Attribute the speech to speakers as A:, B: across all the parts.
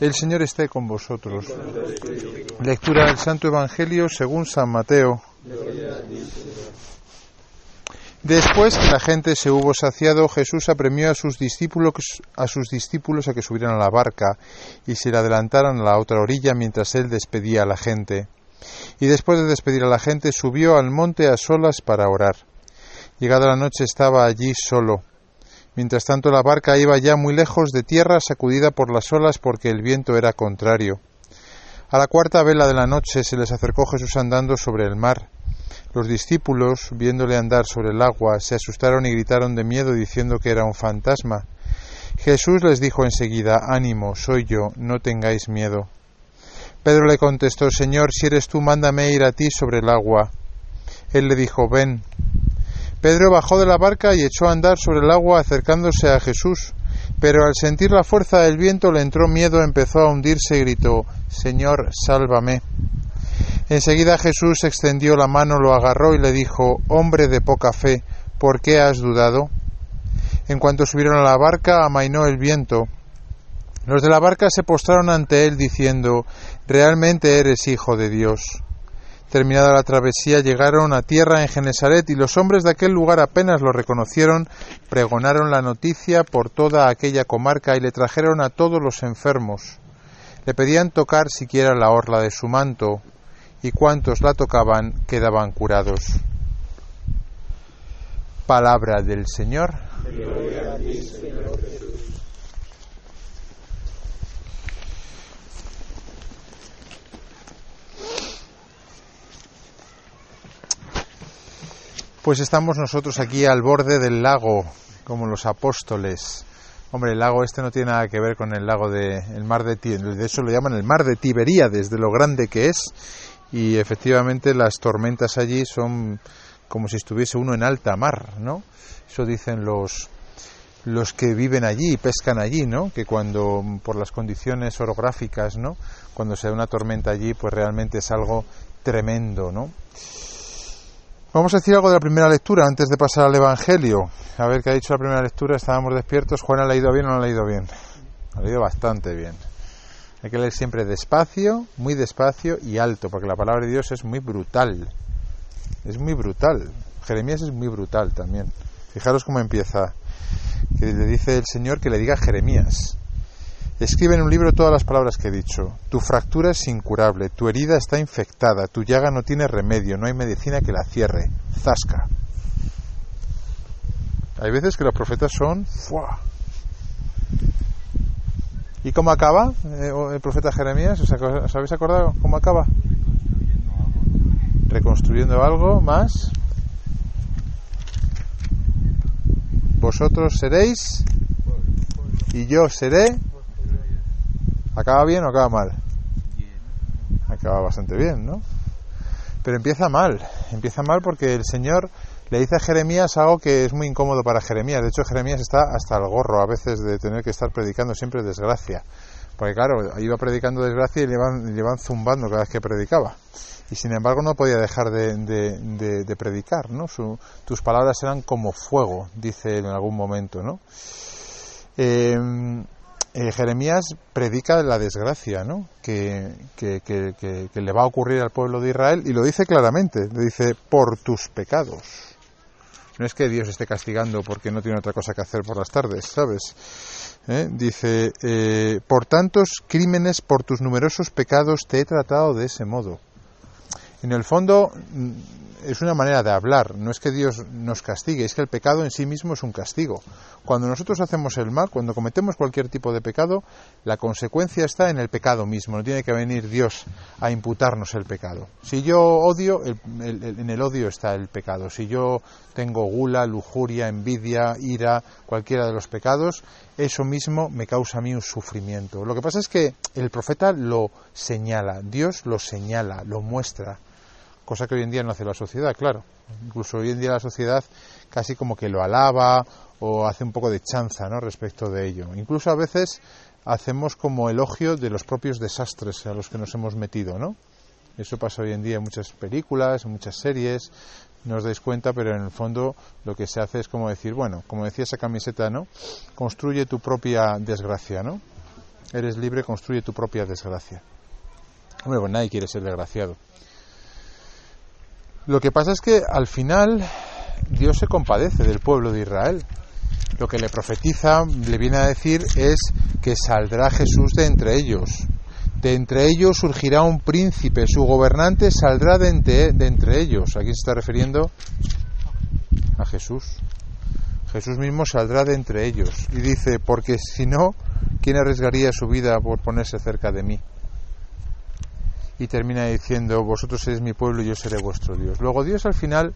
A: El Señor esté con vosotros. Lectura del Santo Evangelio según San Mateo. Después que la gente se hubo saciado, Jesús apremió a sus discípulos a sus discípulos a que subieran a la barca y se le adelantaran a la otra orilla mientras él despedía a la gente. Y después de despedir a la gente, subió al monte a solas para orar. Llegada la noche estaba allí solo. Mientras tanto la barca iba ya muy lejos de tierra, sacudida por las olas porque el viento era contrario. A la cuarta vela de la noche se les acercó Jesús andando sobre el mar. Los discípulos, viéndole andar sobre el agua, se asustaron y gritaron de miedo diciendo que era un fantasma. Jesús les dijo enseguida, Ánimo, soy yo, no tengáis miedo. Pedro le contestó, Señor, si eres tú, mándame ir a ti sobre el agua. Él le dijo, Ven. Pedro bajó de la barca y echó a andar sobre el agua acercándose a Jesús. Pero al sentir la fuerza del viento le entró miedo, empezó a hundirse y gritó, Señor, sálvame. Enseguida Jesús extendió la mano, lo agarró y le dijo, Hombre de poca fe, ¿por qué has dudado? En cuanto subieron a la barca, amainó el viento. Los de la barca se postraron ante él diciendo, Realmente eres hijo de Dios. Terminada la travesía, llegaron a tierra en Genesaret y los hombres de aquel lugar apenas lo reconocieron, pregonaron la noticia por toda aquella comarca y le trajeron a todos los enfermos. Le pedían tocar siquiera la orla de su manto, y cuantos la tocaban quedaban curados. Palabra del Señor. Pues estamos nosotros aquí al borde del lago, como los apóstoles. Hombre, el lago este no tiene nada que ver con el lago de el mar de de eso lo llaman el mar de Tiberíades, de lo grande que es y efectivamente las tormentas allí son como si estuviese uno en alta mar, ¿no? Eso dicen los los que viven allí pescan allí, ¿no? Que cuando por las condiciones orográficas, ¿no? Cuando se da una tormenta allí, pues realmente es algo tremendo, ¿no? Vamos a decir algo de la primera lectura antes de pasar al Evangelio. A ver qué ha dicho la primera lectura. Estábamos despiertos. ¿Juan ha leído bien o no ha leído bien? Ha leído bastante bien. Hay que leer siempre despacio, muy despacio y alto, porque la palabra de Dios es muy brutal. Es muy brutal. Jeremías es muy brutal también. Fijaros cómo empieza. Que le dice el Señor que le diga Jeremías. Escribe en un libro todas las palabras que he dicho. Tu fractura es incurable, tu herida está infectada, tu llaga no tiene remedio, no hay medicina que la cierre. Zasca. Hay veces que los profetas son... ¿Y cómo acaba eh, el profeta Jeremías? ¿Os, habéis acordado cómo acaba? Reconstruyendo algo más. Vosotros seréis y yo seré ¿Acaba bien o acaba mal? Acaba bastante bien, ¿no? Pero empieza mal, empieza mal porque el Señor le dice a Jeremías algo que es muy incómodo para Jeremías. De hecho, Jeremías está hasta el gorro a veces de tener que estar predicando siempre desgracia. Porque claro, iba predicando desgracia y le iban, le zumbando cada vez que predicaba. Y sin embargo no podía dejar de, predicar, ¿no? tus palabras eran como fuego, dice en algún momento, ¿no? Eh, eh, Jeremías predica la desgracia ¿no? Que, le va a ocurrir al pueblo de Israel y lo dice claramente, le dice por tus pecados. No es que Dios esté castigando porque no tiene otra cosa que hacer por las tardes, ¿sabes? ¿Eh? Dice, eh, por tantos crímenes, por tus numerosos pecados te he tratado de ese modo. En el fondo, es una manera de hablar, no es que Dios nos castigue, es que el pecado en sí mismo es un castigo. Cuando nosotros hacemos el mal, cuando cometemos cualquier tipo de pecado, la consecuencia está en el pecado mismo, no tiene que venir Dios a imputarnos el pecado. Si yo odio, en el odio está el pecado. Si yo tengo gula, lujuria, envidia, ira, cualquiera de los pecados, eso mismo me causa a mí un sufrimiento. Lo que pasa es que el profeta lo señala, Dios lo señala, lo muestra cosa que hoy en día no hace la sociedad, claro. Incluso hoy en día la sociedad casi como que lo alaba o hace un poco de chanza ¿no? respecto de ello. Incluso a veces hacemos como elogio de los propios desastres a los que nos hemos metido, ¿no? Eso pasa hoy en día en muchas películas, en muchas series, no os dais cuenta, pero en el fondo lo que se hace es como decir, bueno, como decía esa camiseta, ¿no? Construye tu propia desgracia, ¿no? Eres libre, construye tu propia desgracia. Hombre, pues nadie quiere ser desgraciado. Lo que pasa es que al final Dios se compadece del pueblo de Israel. Lo que le profetiza, le viene a decir, es que saldrá Jesús de entre ellos. De entre ellos surgirá un príncipe, su gobernante saldrá de entre, de entre ellos. Aquí se está refiriendo a Jesús. Jesús mismo saldrá de entre ellos. Y dice, porque si no, ¿quién arriesgaría su vida por ponerse cerca de mí? Y termina diciendo, vosotros sois mi pueblo y yo seré vuestro Dios. Luego Dios al final,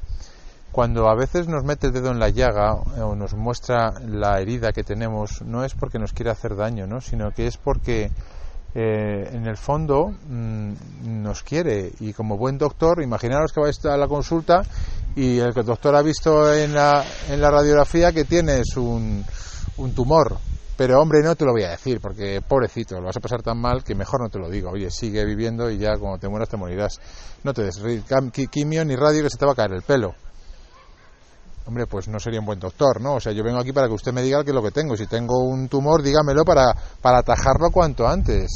A: cuando a veces nos mete el dedo en la llaga o nos muestra la herida que tenemos, no es porque nos quiera hacer daño, ¿no? sino que es porque eh, en el fondo mm, nos quiere y como buen doctor, imaginaros que vais a la consulta y el doctor ha visto en la, en la radiografía que tienes un, un tumor. Pero hombre, no te lo voy a decir, porque pobrecito, lo vas a pasar tan mal que mejor no te lo digo. Oye, sigue viviendo y ya cuando te mueras te morirás. No te des quimio ni radio que se te va a caer el pelo. Hombre, pues no sería un buen doctor, ¿no? O sea, yo vengo aquí para que usted me diga qué es lo que tengo. Si tengo un tumor, dígamelo para, para atajarlo cuanto antes.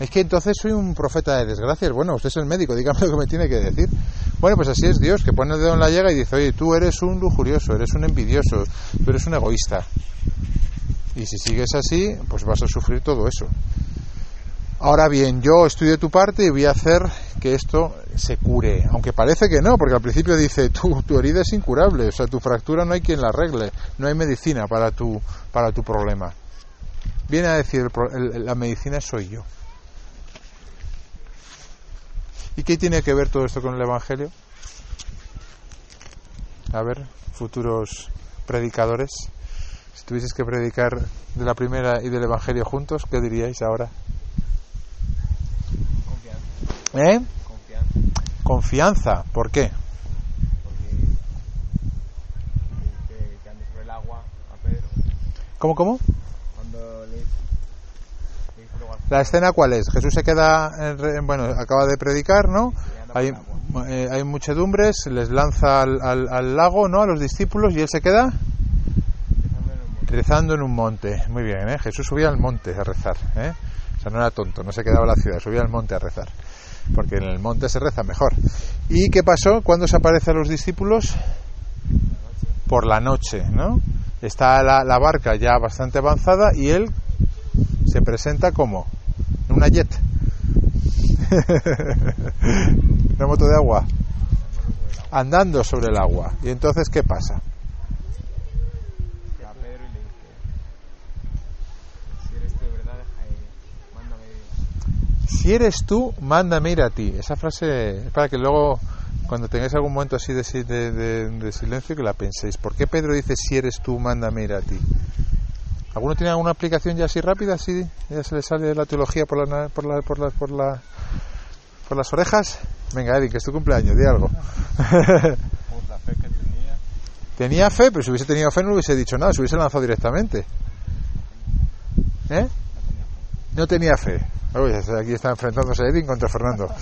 A: Es que entonces soy un profeta de desgracias. Bueno, usted es el médico, dígame lo que me tiene que decir. Bueno, pues así es Dios, que pone el dedo en la llaga y dice, oye, tú eres un lujurioso, eres un envidioso, tú eres un egoísta. Y si sigues así, pues vas a sufrir todo eso. Ahora bien, yo de tu parte y voy a hacer que esto se cure. Aunque parece que no, porque al principio dice, tu, tu herida es incurable, o sea, tu fractura no hay quien la arregle, no hay medicina para tu, para tu problema. Viene a decir, la medicina soy yo. ¿Y qué tiene que ver todo esto con el Evangelio? A ver, futuros predicadores, si tuvieses que predicar de la primera y del Evangelio juntos, ¿qué diríais ahora?
B: Confianza.
A: ¿Eh?
B: Confianza.
A: Confianza, ¿por qué?
B: Porque que, que ande sobre el agua a Pedro.
A: ¿Cómo, cómo?
B: Cuando le,
A: ¿La escena cuál es? Jesús se queda, en re- bueno, acaba de predicar, ¿no? Hay, eh, hay muchedumbres, les lanza al, al- al lago, ¿no? A los discípulos y él se queda
B: Empezando en un monte.
A: Rezando en un monte. Muy bien, ¿eh? Jesús subía al monte a rezar, ¿eh? O sea, no era tonto, no se quedaba en la ciudad, subía al monte a rezar. Porque en el monte se reza mejor. ¿Y qué pasó? ¿Cuándo se aparece a los discípulos? Por la noche, ¿no? Está la, la barca ya bastante avanzada y él se presenta como una jet. una moto de agua. Andando sobre el agua. ¿Y entonces qué pasa?
B: a Pedro y le dice, si eres tú de verdad, deja, eh, mándame
A: Si eres tú, mándame ir a ti. Esa frase es para que luego, cuando tengáis algún momento así de, de- de- de silencio, que la penséis. ¿Por qué Pedro dice, si eres tú, mándame ir a ti? ¿Alguno tiene alguna aplicación ya así rápida? Así ya se le sale la teología por, la, por, la, por, la, por, la, por las orejas. Venga, Eddie, que es tu cumpleaños, di algo.
B: por la fe que tenía.
A: Tenía fe, pero si hubiese tenido fe no hubiese dicho nada, se hubiese lanzado directamente. ¿Eh? No tenía fe. Uy, aquí está enfrentándose Edwin contra Fernando.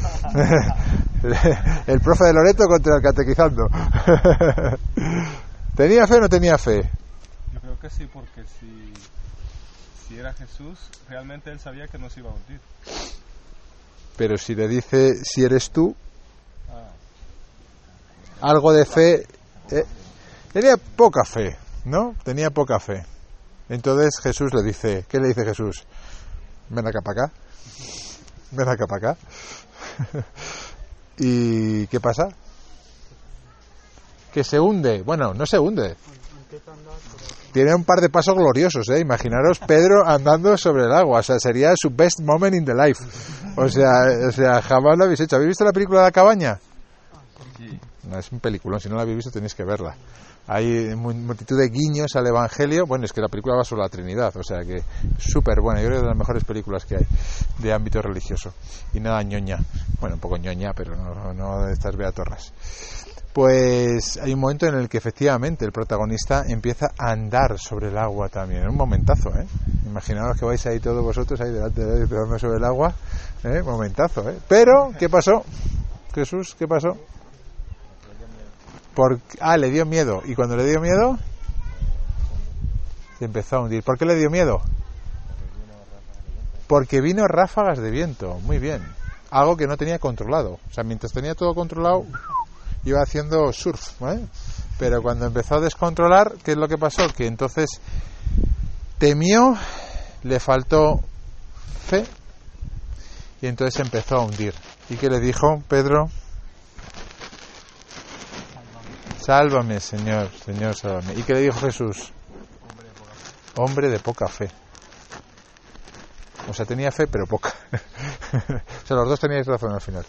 A: el profe de Loreto contra el catequizando. ¿Tenía fe o no tenía fe?
C: Yo creo que sí, porque si, si era Jesús, realmente él sabía que no se iba a hundir.
A: Pero si le dice, si eres tú,
C: Ah,
A: algo de fe. eh, tenía poca fe, ¿no? Tenía poca fe. Entonces Jesús le dice, ¿qué le dice Jesús? Ven acá para acá. Ven acá para acá. ¿Y qué pasa? Que se hunde. Bueno, no se hunde. Tiene un par de pasos gloriosos, ¿eh? Imaginaros Pedro andando sobre el agua. O sea, sería su best moment in the life. O sea, o sea jamás lo habéis hecho. ¿Habéis visto la película de la cabaña? No, es un peliculón, si no la habéis visto tenéis que verla. Hay mu- multitud de guiños al Evangelio. Bueno, es que la película va sobre la Trinidad, o sea que súper buena. Yo creo que es de las mejores películas que hay de ámbito religioso. Y nada ñoña. Bueno, un poco ñoña, pero no, no de estas beatorras. Pues hay un momento en el que efectivamente el protagonista empieza a andar sobre el agua también. Un momentazo, ¿eh? Imaginaos que vais ahí todos vosotros ahí delante de sobre el agua. ¿eh? Momentazo, ¿eh? Pero, ¿qué pasó? Jesús, ¿qué pasó? Por, ah, le dio miedo. ¿Y cuando le dio miedo? Se empezó a hundir. ¿Por qué le dio miedo? Porque vino ráfagas de viento, muy bien. Algo que no tenía controlado. O sea, mientras tenía todo controlado, iba haciendo surf. ¿eh? Pero cuando empezó a descontrolar, ¿qué es lo que pasó? Que entonces temió, le faltó fe y entonces empezó a hundir. ¿Y qué le dijo Pedro? Sálvame, Señor, Señor, sálvame. ¿Y qué le dijo Jesús? Hombre de poca fe. O sea, tenía fe, pero poca. o sea, los dos teníais razón al final.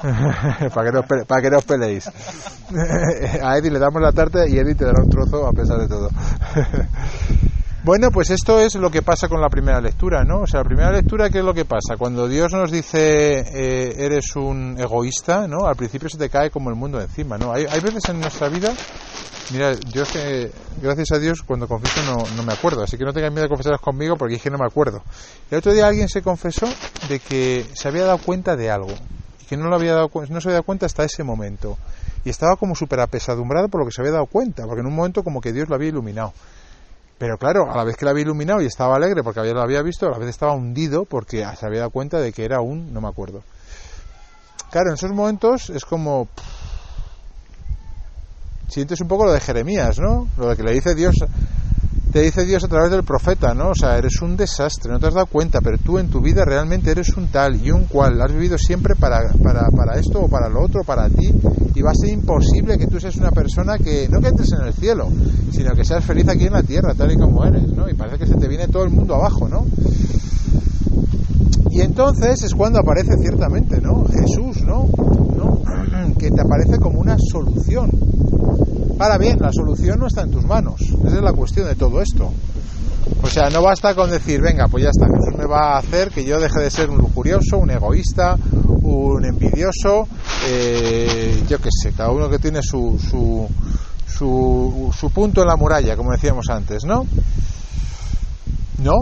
A: para, que no, os peleéis. a Eddie le damos la tarta y Eddie te dará un trozo a pesar de todo. Bueno, pues esto es lo que pasa con la primera lectura, ¿no? O sea, la primera lectura, ¿qué es lo que pasa? Cuando Dios nos dice eh, eres un egoísta, ¿no? Al principio se te cae como el mundo encima, ¿no? Hay, veces en nuestra vida, mira, es que, gracias a Dios, cuando confieso no, no me acuerdo, así que no tengan miedo de confesaros conmigo porque es que no me acuerdo. El otro día alguien se confesó de que se había dado cuenta de algo y que no, lo había dado, no se había dado cuenta hasta ese momento. Y estaba como súper apesadumbrado por lo que se había dado cuenta, porque en un momento como que Dios lo había iluminado. Pero claro, a la vez que la había iluminado y estaba alegre porque había, lo había visto, a la vez estaba hundido porque se había dado cuenta de que era un, no me acuerdo. Claro, en esos momentos es como... pff, sientes un poco lo de Jeremías, ¿no? Lo de que le dice Dios, te dice Dios a través del profeta, ¿no? O sea, eres un desastre, no te has dado cuenta, pero tú en tu vida realmente eres un tal y un cual, has vivido siempre para, para, para esto o para lo otro, para ti, y va a ser imposible que tú seas una persona que, no que entres en el cielo, sino que seas feliz aquí en la tierra, tal y como eres, ¿no? Y parece que se te viene todo el mundo abajo, ¿no? Y entonces es cuando aparece ciertamente, ¿no? Jesús, ¿no? ¿no? Que te aparece como una solución. Ahora bien, la solución no está en tus manos. Esa es la cuestión de todo esto. O sea, no basta con decir, venga, pues ya está, Jesús me va a hacer que yo deje de ser un lujurioso, un egoísta, un envidioso, eh, yo qué sé, cada uno que tiene su, su, su, su punto en la muralla, como decíamos antes, ¿no? No,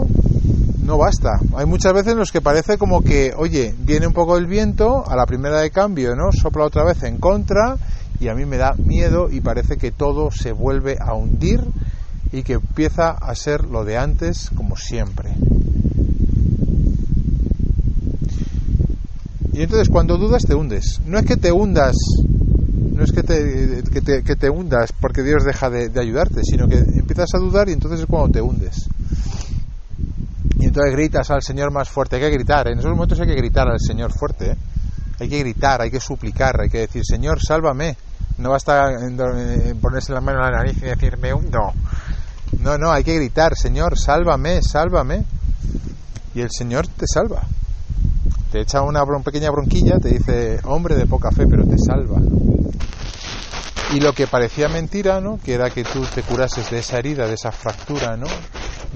A: no basta. Hay muchas veces en los que parece como que, oye, viene un poco el viento, a la primera de cambio, ¿no? Sopla otra vez en contra y a mí me da miedo y parece que todo se vuelve a hundir y que empieza a ser lo de antes como siempre. Y entonces cuando dudas te hundes. No es que te hundas, no es que te, que te, que te hundas porque Dios deja de, ayudarte, sino que empiezas a dudar y entonces es cuando te hundes. Y entonces gritas al Señor más fuerte. Hay que gritar, en esos momentos hay que gritar al Señor fuerte. ¿eh? Hay que gritar, hay que suplicar, hay que decir, Señor, sálvame. No basta en, ponerse la mano en la nariz y decir, me hundo. No, no, hay que gritar, Señor, sálvame, sálvame. Y el Señor te salva. Te echa una pequeña bronquilla, te dice, hombre de poca fe, pero te salva. Y lo que parecía mentira, ¿no? Que era que tú te curases de esa herida, de esa fractura, ¿no?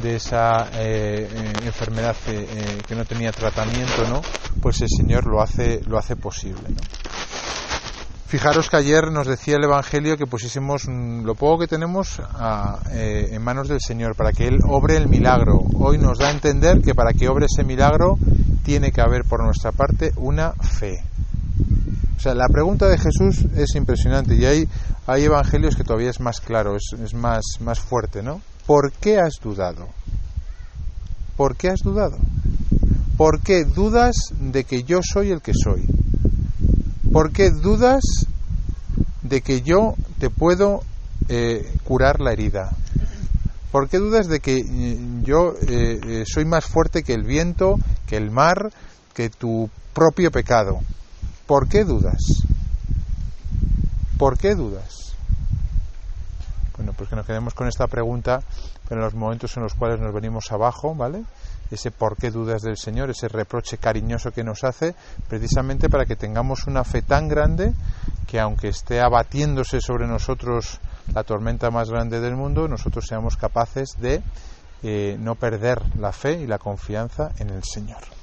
A: De esa eh, eh, enfermedad eh, que no tenía tratamiento, ¿no? Pues el Señor lo hace, lo hace posible, ¿no? Fijaros que ayer nos decía el Evangelio que pusiésemos lo poco que tenemos eh, en manos del Señor para que Él obre el milagro. Hoy nos da a entender que para que obre ese milagro tiene que haber por nuestra parte una fe. O sea, la pregunta de Jesús es impresionante y hay, hay evangelios que todavía es más claro, es, es más, más fuerte, ¿no? ¿Por qué has dudado? ¿Por qué has dudado? ¿Por qué dudas de que yo soy el que soy? ¿Por qué dudas de que yo te puedo eh, curar la herida? ¿Por qué dudas de que eh, yo eh, soy más fuerte que el viento, que el mar, que tu propio pecado? ¿Por qué dudas? ¿Por qué dudas? Bueno, pues que nos quedemos con esta pregunta en los momentos en los cuales nos venimos abajo, ¿vale? Ese por qué dudas del Señor, ese reproche cariñoso que nos hace, precisamente para que tengamos una fe tan grande que aunque esté abatiéndose sobre nosotros la tormenta más grande del mundo, nosotros seamos capaces de eh, no perder la fe y la confianza en el Señor.